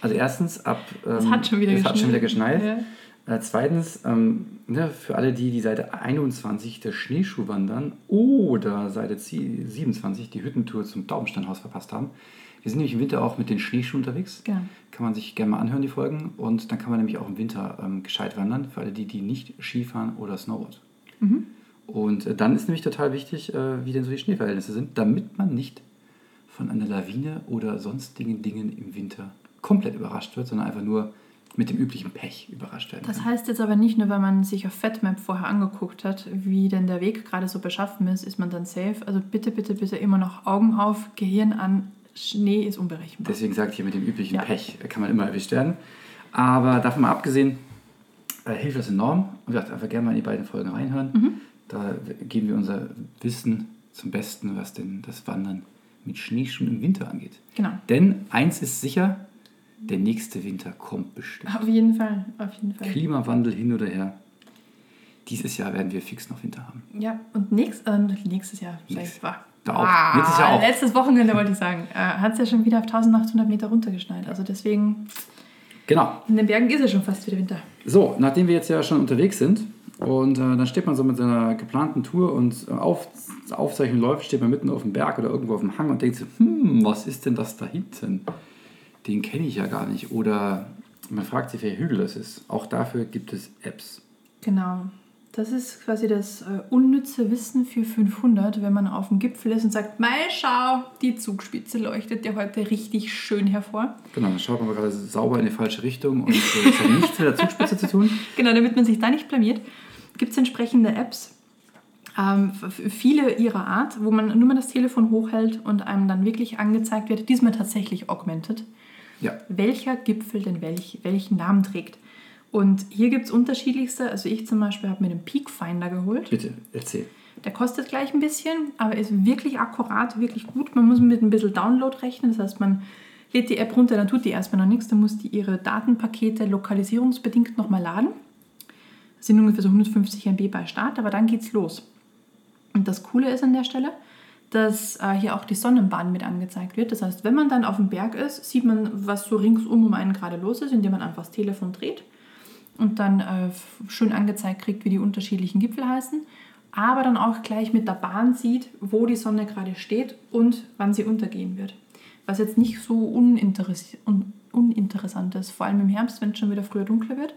Also erstens ab. Ähm, es hat schon wieder es geschneit. Hat schon wieder geschneit. Ja. Äh, zweitens, ähm, ne, für alle die, die Seite 21 der Schneeschuh wandern oder Seite 27 die Hüttentour zum Taubensteinhaus verpasst haben, wir sind nämlich im Winter auch mit den Schneeschuhen unterwegs. Genau. Kann man sich gerne mal anhören, die Folgen. Und dann kann man nämlich auch im Winter ähm, gescheit wandern, für alle die, die nicht Skifahren oder Snowboard. Mhm. Und äh, dann ist nämlich total wichtig, äh, wie denn so die Schneeverhältnisse sind, damit man nicht von einer Lawine oder sonstigen Dingen im Winter komplett überrascht wird, sondern einfach nur mit dem üblichen Pech überrascht werden Das heißt jetzt aber nicht nur, weil man sich auf FatMap vorher angeguckt hat, wie denn der Weg gerade so beschaffen ist, ist man dann safe. Also bitte, bitte, bitte immer noch Augen auf, Gehirn an, Schnee ist unberechenbar. Deswegen sagt hier mit dem üblichen ja. Pech kann man immer erwischt werden. Aber davon mal abgesehen, äh, hilft das enorm. Und gesagt, einfach gerne mal in die beiden Folgen reinhören. Mhm. Da geben wir unser Wissen zum Besten, was denn das Wandern mit Schneeschuhen im Winter angeht. Genau. Denn eins ist sicher, der nächste Winter kommt bestimmt. Auf jeden Fall, auf jeden Fall. Klimawandel hin oder her. Dieses Jahr werden wir fix noch Winter haben. Ja, und nächst, äh, nächstes Jahr, vielleicht war da auch. Ah, Nächstes Jahr auch. Letztes Wochenende wollte ich sagen. Äh, Hat es ja schon wieder auf 1800 Meter runtergeschneit. Also deswegen. Genau. In den Bergen ist es schon fast wieder Winter. So, nachdem wir jetzt ja schon unterwegs sind und äh, dann steht man so mit seiner geplanten Tour und äh, auf, Aufzeichnung läuft, steht man mitten auf dem Berg oder irgendwo auf dem Hang und denkt so, hm, was ist denn das da hinten? Den kenne ich ja gar nicht. Oder man fragt sich, wer Hügel das ist. Auch dafür gibt es Apps. Genau. Das ist quasi das äh, unnütze Wissen für 500, wenn man auf dem Gipfel ist und sagt, mei, schau, die Zugspitze leuchtet ja heute richtig schön hervor. Genau, dann schaut man gerade sauber in die falsche Richtung und äh, das hat nichts mit der Zugspitze zu tun. Genau, damit man sich da nicht blamiert, gibt es entsprechende Apps, ähm, viele ihrer Art, wo man nur mal das Telefon hochhält und einem dann wirklich angezeigt wird, diesmal tatsächlich augmented, ja. welcher Gipfel denn welch, welchen Namen trägt. Und hier gibt es unterschiedlichste. Also ich zum Beispiel habe mir den Peak Finder geholt. Bitte, erzähl. Der kostet gleich ein bisschen, aber ist wirklich akkurat, wirklich gut. Man muss mit ein bisschen Download rechnen. Das heißt, man lädt die App runter, dann tut die erstmal noch nichts. Dann muss die ihre Datenpakete lokalisierungsbedingt nochmal laden. Das sind ungefähr so 150 MB bei Start, aber dann geht's los. Und das Coole ist an der Stelle, dass äh, hier auch die Sonnenbahn mit angezeigt wird. Das heißt, wenn man dann auf dem Berg ist, sieht man, was so ringsum um einen gerade los ist, indem man einfach das Telefon dreht und dann äh, schön angezeigt kriegt, wie die unterschiedlichen Gipfel heißen, aber dann auch gleich mit der Bahn sieht, wo die Sonne gerade steht und wann sie untergehen wird. Was jetzt nicht so uninteress un uninteressant ist, vor allem im Herbst, wenn es schon wieder früher dunkler wird,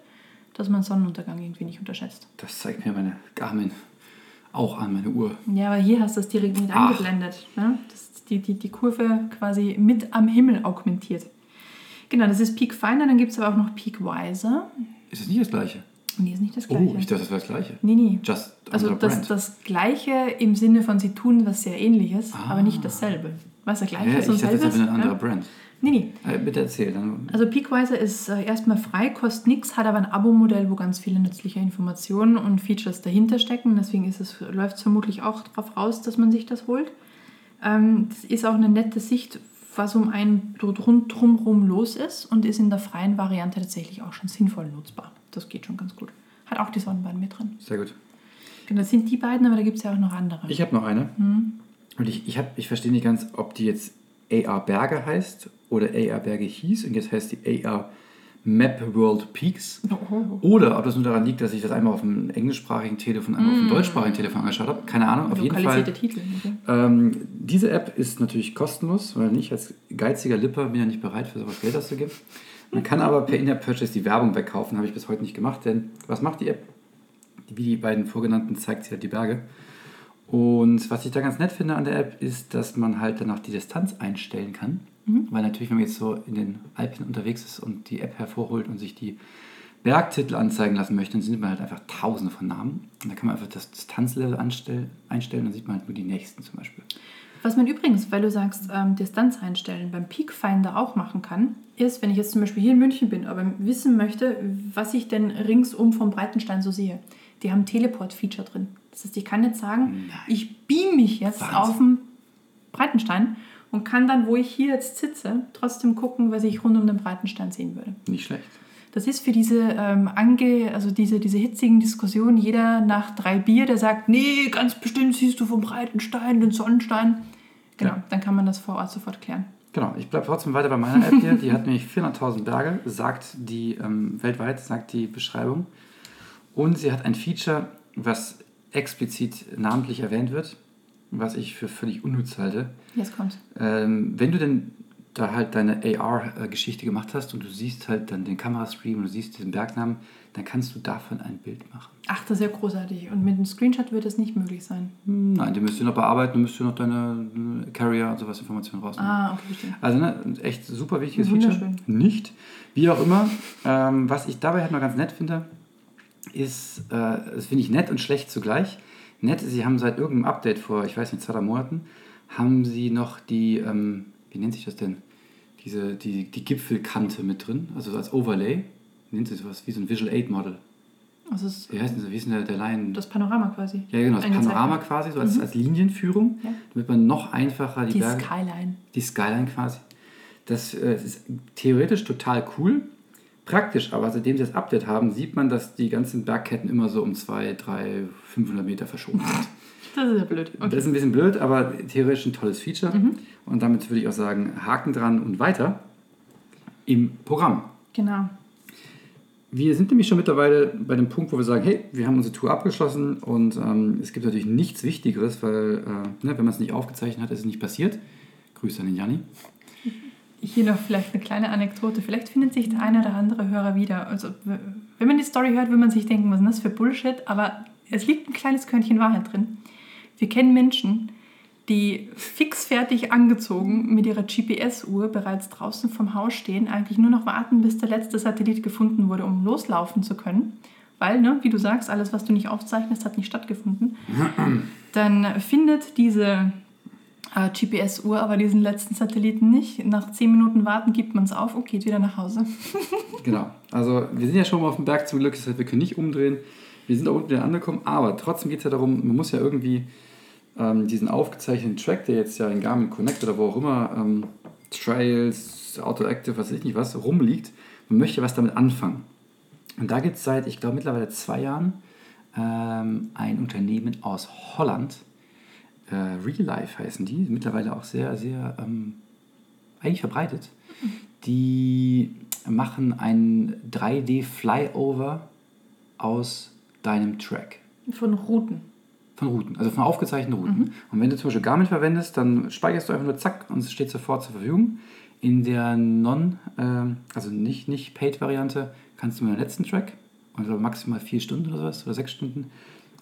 dass man Sonnenuntergang irgendwie nicht unterschätzt. Das zeigt mir meine Garmin auch an, meine Uhr. Ja, aber hier hast du das direkt mit Ach. eingeblendet. Ne? Das die, die, die Kurve quasi mit am Himmel augmentiert. Genau, das ist Peak Finder, dann gibt es aber auch noch Peak Wiser. Ist es nicht das gleiche? Nee, ist nicht das Gleiche. Oh, ich dachte, das wäre das Gleiche. Nee, nee. Just Also das, brand. das Gleiche im Sinne von, sie tun was sehr ähnliches, Ah. aber nicht dasselbe. Was der gleiche ja, ist und ich dachte, das selbes? wäre ein anderer ja? Brand. Nee, nee. Äh, bitte erzähl. Dann. Also Peakwiser ist äh, erstmal frei, kostet nichts, hat aber ein Abo-Modell, wo ganz viele nützliche Informationen und Features dahinter stecken. Deswegen ist es, läuft es vermutlich auch darauf raus, dass man sich das holt. Ähm, das ist auch eine nette Sicht, was um einen drumherum los ist und ist in der freien Variante tatsächlich auch schon sinnvoll nutzbar. Das geht schon ganz gut. Hat auch die Sonnenbahn mit drin. Sehr gut. Genau, das sind die beiden, aber da gibt es ja auch noch andere. Ich habe noch eine. Und ich, ich, hab, ich verstehe nicht ganz, ob die jetzt AR Berge heißt oder AR Berge hieß. Und jetzt heißt die AR Map World Peaks. Oh. Oder ob das nur daran liegt, dass ich das einmal auf dem englischsprachigen Telefon, einmal auf dem deutschsprachigen Telefon angeschaut habe. Keine Ahnung. Auf jeden Fall. Titel. Okay. Ähm, diese App ist natürlich kostenlos, weil ich als geiziger Lipper bin ja nicht bereit, für sowas Geld auszugeben. Man kann aber per In-App-Purchase die Werbung wegkaufen, habe ich bis heute nicht gemacht, denn was macht die App? Wie die beiden vorgenannten zeigt sie halt die Berge. Und was ich da ganz nett finde an der App, ist, dass man halt dann auch die Distanz einstellen kann. Weil natürlich, wenn man jetzt so in den Alpen unterwegs ist und die App hervorholt und sich die Bergtitel anzeigen lassen möchte, dann sieht man halt einfach tausende von Namen. Und da kann man einfach das Distanzlevel einstellen, dann sieht man halt nur die nächsten zum Beispiel. Was man übrigens, weil du sagst, ähm, Distanz einstellen, beim Peak Finder auch machen kann, ist, wenn ich jetzt zum Beispiel hier in München bin, aber wissen möchte, was ich denn ringsum vom Breitenstein so sehe. Die haben Teleport-Feature drin. Das heißt, ich kann jetzt sagen, Nein. ich beam mich jetzt Wahnsinn. auf den Breitenstein und kann dann, wo ich hier jetzt sitze, trotzdem gucken, was ich rund um den Breitenstein sehen würde. Nicht schlecht. Das ist für diese ähm, ange, also diese, diese hitzigen Diskussionen, jeder nach drei Bier, der sagt, nee, ganz bestimmt siehst du vom Breitenstein den Sonnenstein. Genau, Ja. dann kann man das vor Ort sofort klären. Genau, ich bleibe trotzdem weiter bei meiner App hier. Die hat nämlich 400.000 Berge, sagt die ähm, weltweit, sagt die Beschreibung. Und sie hat ein Feature, was explizit namentlich erwähnt wird, was ich für völlig unnütz halte. Jetzt kommt's. Ähm, wenn du denn da halt deine AR-Geschichte gemacht hast und du siehst halt dann den Kamerastream und du siehst diesen Bergnamen, dann kannst du davon ein Bild machen. Ach, das ist ja großartig. Und mit einem Screenshot wird das nicht möglich sein. Hm, Nein, die müsst ihr noch bearbeiten, du müsst ihr noch deine äh, Carrier und sowas Informationen rausnehmen. Ah, okay, bestimmt. Also ne, echt super wichtiges Wunderschön. Feature. Nicht. Wie auch immer. Ähm, was ich dabei halt noch ganz nett finde, ist, äh, das finde ich nett und schlecht zugleich. Nett, sie haben seit irgendeinem Update vor, ich weiß nicht, zwei, drei Monaten, haben sie noch die, ähm, wie nennt sich das denn? Diese, die, die Gipfelkante mit drin, also so als Overlay. Nennt sich sowas wie so ein Visual Aid Model. Also ist Wie heißt denn so? Wie ist denn der, der Line? das Panorama quasi. ja, genau, das Eingezeichnet. Panorama quasi, so als, als Linienführung, Ja. damit man noch einfacher die, Die Berge Skyline. die Skyline quasi. Das äh, ist theoretisch total cool. Praktisch, aber seitdem sie das Update haben, sieht man, dass die ganzen Bergketten immer so um 2, 3, 500 Meter verschoben sind. Das ist ja blöd. Das Okay. ist ein bisschen blöd, aber theoretisch ein tolles Feature. Und damit würde ich auch sagen, Haken dran und weiter im Programm. Genau. Wir sind nämlich schon mittlerweile bei dem Punkt, wo wir sagen, hey, wir haben unsere Tour abgeschlossen und ähm, es gibt natürlich nichts Wichtigeres, weil äh, ne, wenn man es nicht aufgezeichnet hat, ist es nicht passiert. Grüße an den Janni. Hier noch vielleicht eine kleine Anekdote. Vielleicht findet sich der eine oder andere Hörer wieder. Also, wenn man die Story hört, will man sich denken, was ist das für Bullshit? Aber es liegt ein kleines Körnchen Wahrheit drin. Wir kennen Menschen, die fixfertig angezogen mit ihrer GPS-Uhr bereits draußen vom Haus stehen, eigentlich nur noch warten, bis der letzte Satellit gefunden wurde, um loslaufen zu können. Weil, ne, wie du sagst, alles, was du nicht aufzeichnest, hat nicht stattgefunden. Dann findet diese GPS-Uhr aber diesen letzten Satelliten nicht. Nach zehn Minuten Warten gibt man es auf und geht wieder nach Hause. Genau. Also wir sind ja schon mal auf dem Berg zum Glück, das heißt, wir können nicht umdrehen. Wir sind auch unten wieder angekommen, aber trotzdem geht es ja darum, man muss ja irgendwie ähm, diesen aufgezeichneten Track, der jetzt ja in Garmin Connect oder wo auch immer, ähm, Trails, Autoactive, was weiß ich nicht was, rumliegt, man möchte was damit anfangen. Und da gibt es seit, ich glaube, mittlerweile zwei Jahren ähm, ein Unternehmen aus Holland, äh, Real Life heißen die, mittlerweile auch sehr, sehr ähm, eigentlich verbreitet. Die machen ein 3D-Flyover aus deinem Track. Von Routen. Von Routen, also von aufgezeichneten Routen. Und wenn du zum Beispiel Garmin verwendest, dann speicherst du einfach nur zack und es steht sofort zur Verfügung. In der Non, ähm, also nicht, nicht Paid-Variante, kannst du mit dem letzten Track, also maximal vier Stunden oder sowas, oder sechs Stunden,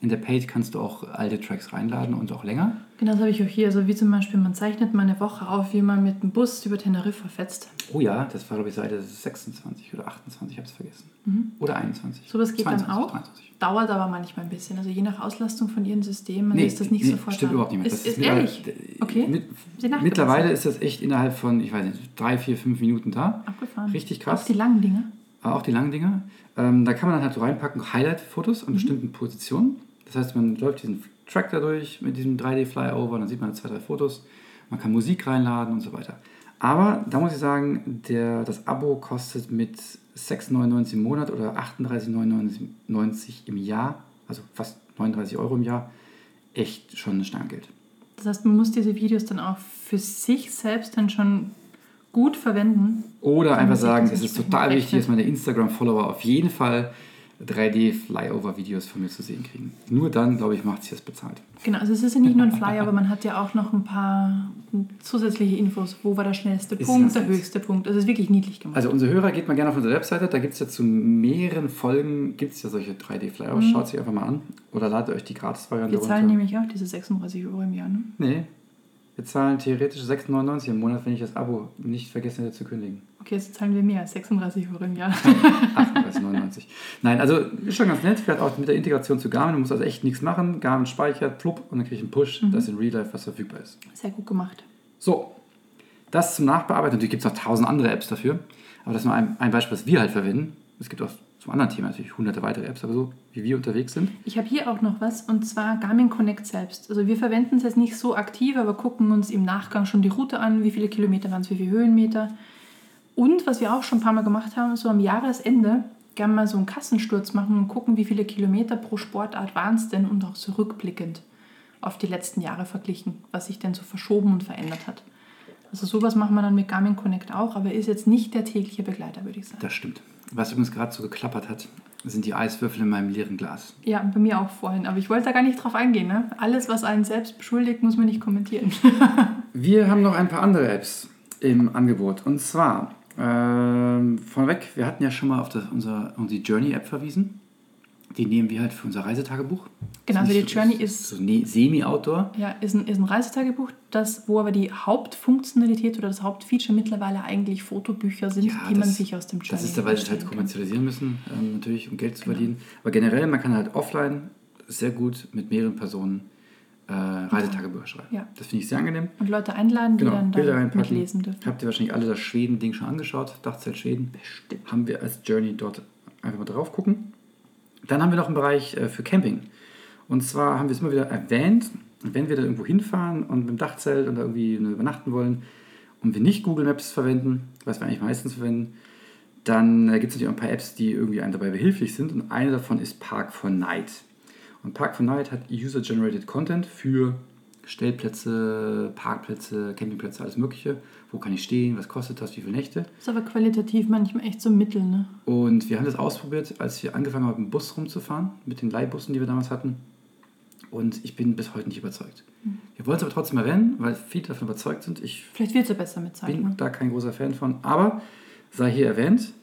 In der Paid kannst du auch alte Tracks reinladen und auch länger. Genau, das habe ich auch hier. Also wie zum Beispiel, man zeichnet mal eine Woche auf, wie man mit dem Bus über Teneriffa fetzt. Oh ja, das war glaube ich Seite 26 oder 28, ich habe es vergessen. Oder 21. Sowas geht 22, dann auch. 23. Dauert aber manchmal ein bisschen. Also je nach Auslastung von ihren Systemen Nee, ist das nicht nee, sofort Stimmt überhaupt nicht mehr. Ist, Das ist, mittlerweile- ehrlich? Okay. Mit, mittlerweile ist das echt innerhalb von, ich weiß nicht, drei, vier, fünf Minuten da. Abgefahren. Richtig krass. Auch die langen Dinge. Aber auch die langen Dinger. Ähm, da kann man dann halt so reinpacken, Highlight-Fotos Mhm. an bestimmten Positionen. Das heißt, man läuft diesen Track da durch mit diesem 3D-Flyover, dann sieht man zwei, drei Fotos. Man kann Musik reinladen und so weiter. Aber da muss ich sagen, der, das Abo kostet mit 6,99 im Monat oder 38,99 im Jahr, also fast 39 Euro im Jahr, echt schon eine Stange Geld. Das heißt, man muss diese Videos dann auch für sich selbst dann schon gut verwenden. Oder einfach sagen, es ist total wichtig, dass meine Instagram-Follower auf jeden Fall 3D-Flyover-Videos von mir zu sehen kriegen. Nur dann, glaube ich, macht sich das bezahlt. Genau, also es ist ja nicht nur ein Flyer, aber man hat ja auch noch ein paar zusätzliche Infos. Wo war der schnellste Ist Punkt, der höchste Punkt. Also es ist wirklich niedlich gemacht. Also unsere Hörer, geht mal gerne auf unsere Webseite, da gibt es ja zu mehreren Folgen, gibt es ja solche 3D-Flyover, schaut sie einfach mal an. Oder ladet euch die Gratis-Variante Wir zahlen nämlich auch diese 36 Euro im Jahr. Ne? Nee, wir zahlen theoretisch 6,99 im Monat, wenn ich das Abo nicht vergessen hätte zu kündigen. Okay, jetzt zahlen wir mehr als 36 Euro im Jahr. 38,99. Nein, also ist schon ganz nett, vielleicht auch mit der Integration zu Garmin, man muss also echt nichts machen, Garmin speichert, plupp, und dann kriege ich einen Push, dass in Real Life was verfügbar ist. Sehr gut gemacht. So, das zum Nachbearbeiten. Natürlich gibt es noch tausend andere Apps dafür, aber das ist nur ein, ein Beispiel, was wir halt verwenden. Es gibt auch zum anderen Thema natürlich hunderte weitere Apps, aber so wie wir unterwegs sind. Ich habe hier auch noch was und zwar Garmin Connect selbst. Also wir verwenden es jetzt nicht so aktiv, aber gucken uns im Nachgang schon die Route an, wie viele Kilometer waren es, wie viele Höhenmeter. Und was wir auch schon ein paar Mal gemacht haben, so am Jahresende gerne mal so einen Kassensturz machen und gucken, wie viele Kilometer pro Sportart waren es denn und auch so rückblickend auf die letzten Jahre verglichen, was sich denn so verschoben und verändert hat. Also sowas machen wir dann mit Garmin Connect auch, aber ist jetzt nicht der tägliche Begleiter, würde ich sagen. Das stimmt. Was übrigens gerade so geklappert hat, sind die Eiswürfel in meinem leeren Glas. Ja, bei mir auch vorhin, aber ich wollte da gar nicht drauf eingehen. Ne? Alles, was einen selbst beschuldigt, muss man nicht kommentieren. Wir haben noch ein paar andere Apps im Angebot. Und zwar, ähm, vorweg, wir hatten ja schon mal auf das, unser, unsere Journey-App verwiesen. Die nehmen wir halt für unser Reisetagebuch. Genau, Das also die Journey so, ist- so semi-outdoor. Ja, ist ein, ist ein Reisetagebuch, das, wo aber die Hauptfunktionalität oder das Hauptfeature mittlerweile eigentlich Fotobücher sind, Ja, die man das- sich aus dem Journey Das ist da, weil sie es halt kommerzialisieren müssen, ähm, natürlich, um Geld zu Genau. verdienen. Aber generell, man kann halt offline sehr gut mit mehreren Personen äh, Reisetagebücher schreiben. Ja. Das finde ich sehr angenehm. Und Leute einladen, die Genau, dann Bilder da reinpacken. mitlesen dürfen. Habt ihr wahrscheinlich alle das Schweden-Ding schon angeschaut? Dachzelt Schweden. Bestimmt. Haben wir als Journey dort einfach mal drauf gucken. Dann haben wir noch einen Bereich äh, für Camping. Und zwar haben wir es immer wieder erwähnt, wenn wir da irgendwo hinfahren und mit dem Dachzelt und da irgendwie übernachten wollen und wir nicht Google Maps verwenden, was wir eigentlich meistens verwenden, dann äh, gibt es natürlich auch ein paar Apps, die irgendwie einem dabei behilflich sind. Und eine davon ist Park for Night. Und Park for Night hat User-Generated Content für Stellplätze, Parkplätze, Campingplätze, alles Mögliche. Wo kann ich stehen? Was kostet das? Wie viele Nächte? Ist aber qualitativ manchmal echt so mittel, ne? Und wir haben das ausprobiert, als wir angefangen haben, mit dem Bus rumzufahren, mit den Leihbussen, die wir damals hatten. Und ich bin bis heute nicht überzeugt. Wir wollen es aber trotzdem erwähnen, weil viele davon überzeugt sind. Ich Vielleicht wird es ja besser mit Zeit. bin Ne? da kein großer Fan von, aber sei hier erwähnt.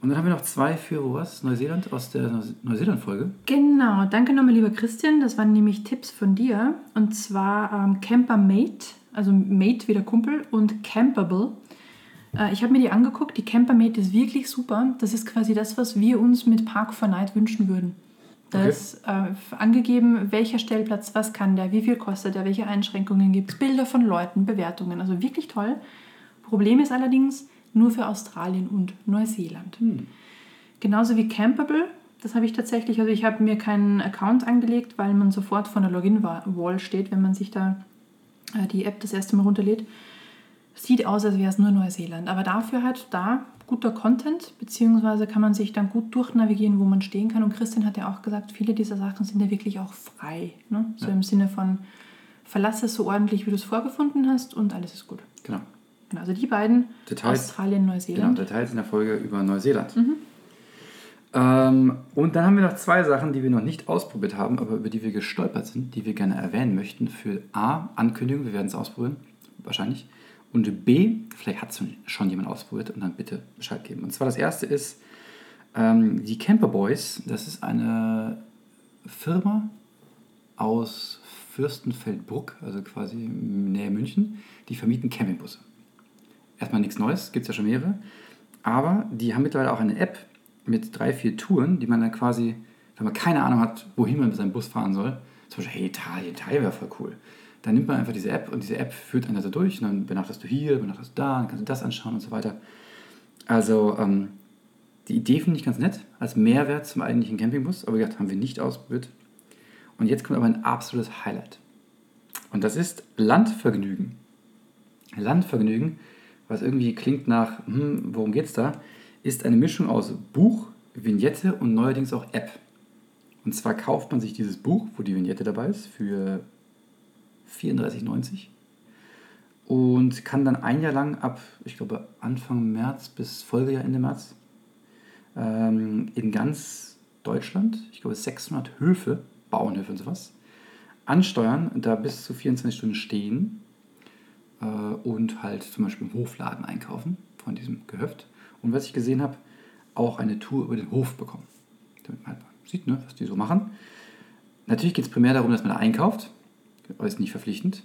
Und dann haben wir noch zwei für, wo was? Neuseeland, aus der Neu- Neuseeland-Folge. Genau, danke nochmal, lieber Christian. Das waren nämlich Tipps von dir. Und zwar ähm, Camper Mate, also Mate wie der Kumpel, und Campable. Äh, ich habe mir die angeguckt. Die Camper Mate ist wirklich super. Das ist quasi das, was wir uns mit Park for Night wünschen würden. Da Okay. ist äh, angegeben, welcher Stellplatz, was kann der, wie viel kostet der, welche Einschränkungen gibt es, Bilder von Leuten, Bewertungen. Also wirklich toll. Problem ist allerdings nur für Australien und Neuseeland. Genauso wie Campable. Das habe ich tatsächlich, also ich habe mir keinen Account angelegt, weil man sofort vor der Login-Wall steht, wenn man sich da äh, die App das erste Mal runterlädt. Sieht aus, als wäre es nur Neuseeland. Aber dafür halt da guter Content, beziehungsweise kann man sich dann gut durchnavigieren, wo man stehen kann. Und Christian hat ja auch gesagt, viele dieser Sachen sind ja wirklich auch frei. Ne? So Ja. im Sinne von, verlasse es so ordentlich, wie du es vorgefunden hast und alles ist gut. Genau. Genau, Also die beiden, Details. Australien, Genau, Neuseeland. Details in der Folge über Neuseeland. Ähm, und dann haben wir noch zwei Sachen, die wir noch nicht ausprobiert haben, aber über die wir gestolpert sind, die wir gerne erwähnen möchten. Für A, Ankündigung, wir werden es ausprobieren, wahrscheinlich. Und B, vielleicht hat es schon jemand ausprobiert und dann bitte Bescheid geben. Und zwar das erste ist ähm, die Camper Boys. Das ist eine Firma, aus Fürstenfeldbruck, also quasi nähe München, die vermieten Campingbusse. Erstmal nichts Neues, gibt es ja schon mehrere. Aber die haben mittlerweile auch eine App mit drei, vier Touren, die man dann quasi, wenn man keine Ahnung hat, wohin man mit seinem Bus fahren soll, zum Beispiel, hey, Italien, Italien wäre voll cool. Dann nimmt man einfach diese App und diese App führt einen da durch und dann benachtest du hier, benachtest du da, dann kannst du das anschauen und so weiter. Also ähm, die Idee finde ich ganz nett, als Mehrwert zum eigentlichen Campingbus, aber wie gesagt, haben wir nicht ausprobiert. Und jetzt kommt aber ein absolutes Highlight. Und das ist Landvergnügen. Landvergnügen, was irgendwie klingt nach, hm, worum geht's da, ist eine Mischung aus Buch, Vignette und neuerdings auch App. Und zwar kauft man sich dieses Buch, wo die Vignette dabei ist, für 34,90 und kann dann ein Jahr lang ab, ich glaube, Anfang März bis Folgejahr Ende März ähm, in ganz Deutschland, ich glaube 600 Höfe, Bauernhöfe und sowas, ansteuern, da bis zu 24 Stunden stehen äh, und halt zum Beispiel im Hofladen einkaufen von diesem Gehöft. Und was ich gesehen habe, auch eine Tour über den Hof bekommen, damit man halt sieht, ne, was die so machen. Natürlich geht es primär darum, dass man da einkauft, aber ist nicht verpflichtend.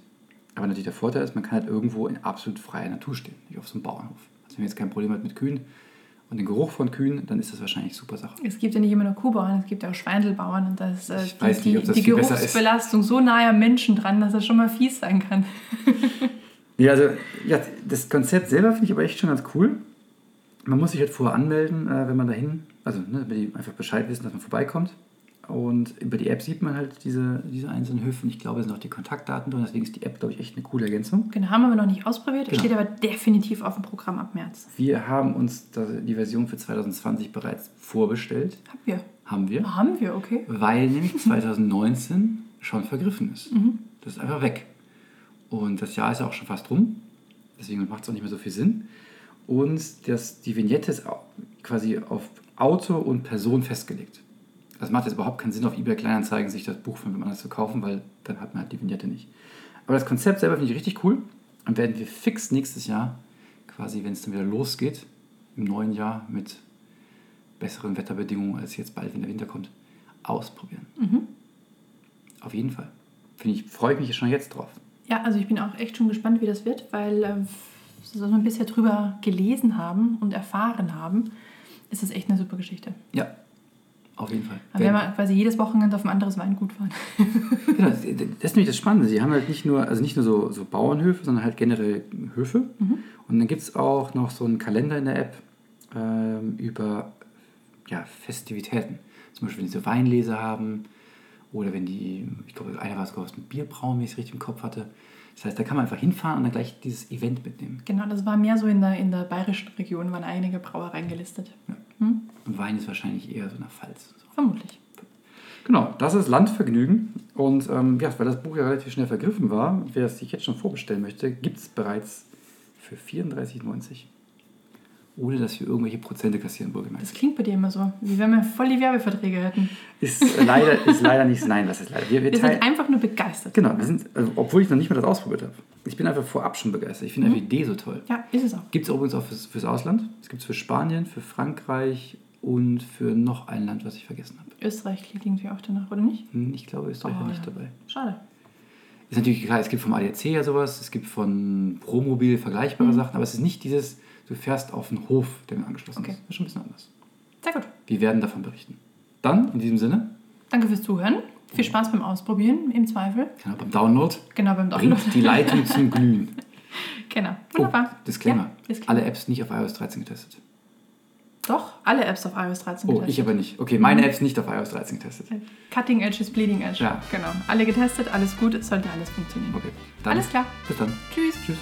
Aber natürlich der Vorteil ist, man kann halt irgendwo in absolut freier Natur stehen, nicht auf so einem Bauernhof. Also wenn man jetzt kein Problem hat mit Kühen und den Geruch von Kühen, dann ist das wahrscheinlich super Sache. Es gibt ja nicht immer nur Kuhbauern, es gibt ja auch Schweindelbauern und da ist äh, die, nicht, das die. Geruchsbelastung so nahe am Menschen dran, dass das schon mal fies sein kann. Ja, also ja, das Konzept selber finde ich aber echt schon ganz cool. Man muss sich halt vorher anmelden, äh, wenn man dahin, also ne, wenn die einfach Bescheid wissen, dass man vorbeikommt. Und über die App sieht man halt diese, diese einzelnen Höfe. Und ich glaube, es sind auch die Kontaktdaten drin. Deswegen ist die App, glaube ich, echt eine coole Ergänzung. Genau, haben wir noch nicht ausprobiert, Genau. steht aber definitiv auf dem Programm ab März. Wir haben uns die Version für 2020 bereits vorbestellt. Haben wir. Haben wir. Haben wir, okay. Weil nämlich 2019 schon vergriffen ist. Mhm. Das ist einfach weg. Und das Jahr ist ja auch schon fast rum. Deswegen macht es auch nicht mehr so viel Sinn. Und das, die Vignette ist quasi auf Auto und Person festgelegt. Das macht jetzt überhaupt keinen Sinn, auf eBay Kleinanzeigen sich das Buch von jemand anders zu kaufen, weil dann hat man halt die Vignette nicht. Aber das Konzept selber finde ich richtig cool. Und werden wir fix nächstes Jahr, quasi wenn es dann wieder losgeht, im neuen Jahr mit besseren Wetterbedingungen als jetzt bald, wenn der Winter kommt, ausprobieren. Mhm. Auf jeden Fall. Finde ich, freue ich mich schon jetzt drauf. Ja, also ich bin auch echt schon gespannt, wie das wird, weil äh, so was wir bisher drüber gelesen haben und erfahren haben, ist das echt eine super Geschichte. Ja, auf jeden Fall. Aber wenn wir quasi jedes Wochenende auf ein anderes Weingut fahren. genau, das ist nämlich das Spannende. Sie haben halt nicht nur, also nicht nur so, so Bauernhöfe, sondern halt generell Höfe. Und dann gibt es auch noch so einen Kalender in der App ähm, über ja, Festivitäten. Zum Beispiel, wenn so Weinlese haben oder wenn die, ich glaube, einer war sogar aus dem Bierbrauen, wenn ich es richtig im Kopf hatte. Das heißt, da kann man einfach hinfahren und dann gleich dieses Event mitnehmen. Genau, das war mehr so in der, in der bayerischen Region, waren einige Brauereien gelistet. Hm? Und Wein ist wahrscheinlich eher so eine Pfalz. und So. Vermutlich. Genau, das ist Landvergnügen. Und ähm, ja, weil das Buch ja relativ schnell vergriffen war, wer es sich jetzt schon vorbestellen möchte, gibt es bereits für 34,90. Ohne dass wir irgendwelche Prozente kassieren, wohlgemerkt. Das klingt bei dir immer so, wie wenn wir voll die Werbeverträge hätten. Ist leider, ist leider nicht, nein, das ist leider. Wir, wir Wir sind einfach nur begeistert. genau, wir sind, also, obwohl ich noch nicht mal das ausprobiert habe. Ich bin einfach vorab schon begeistert. Ich finde Mhm. einfach die Idee so toll. Ja, ist es auch. Gibt es übrigens auch fürs, fürs Ausland. Es gibt es für Spanien, für Frankreich und für noch ein Land, was ich vergessen habe. Österreich klingt irgendwie auch danach, oder nicht? Hm, Ich glaube, Österreich war Oh, nicht ja. dabei. Schade. Ist natürlich klar, es gibt vom ADAC ja sowas, es gibt von Promobil vergleichbare Mhm. Sachen, aber es ist nicht dieses, du fährst auf einen Hof, der mir angeschlossen Okay. ist. Das ist schon ein bisschen anders. Sehr gut. Wir werden davon berichten. Dann, in diesem Sinne, Danke fürs Zuhören. Viel Spaß beim Ausprobieren, im Zweifel. genau, beim Download, Genau, beim Download. bringt die Leitung zum Glühen. Genau. Oh, Wunderbar. Disclaimer. Ja, Disclaimer. Alle Apps nicht auf iOS 13 getestet. Doch, alle Apps auf iOS 13 Oh, getestet. ich aber nicht. Okay, meine Apps nicht auf iOS 13 getestet. Cutting Edge ist Bleeding Edge. Ja. Genau. Alle getestet, alles gut, es sollte alles funktionieren. Okay, dann Alles klar. bis dann. Tschüss. Tschüss.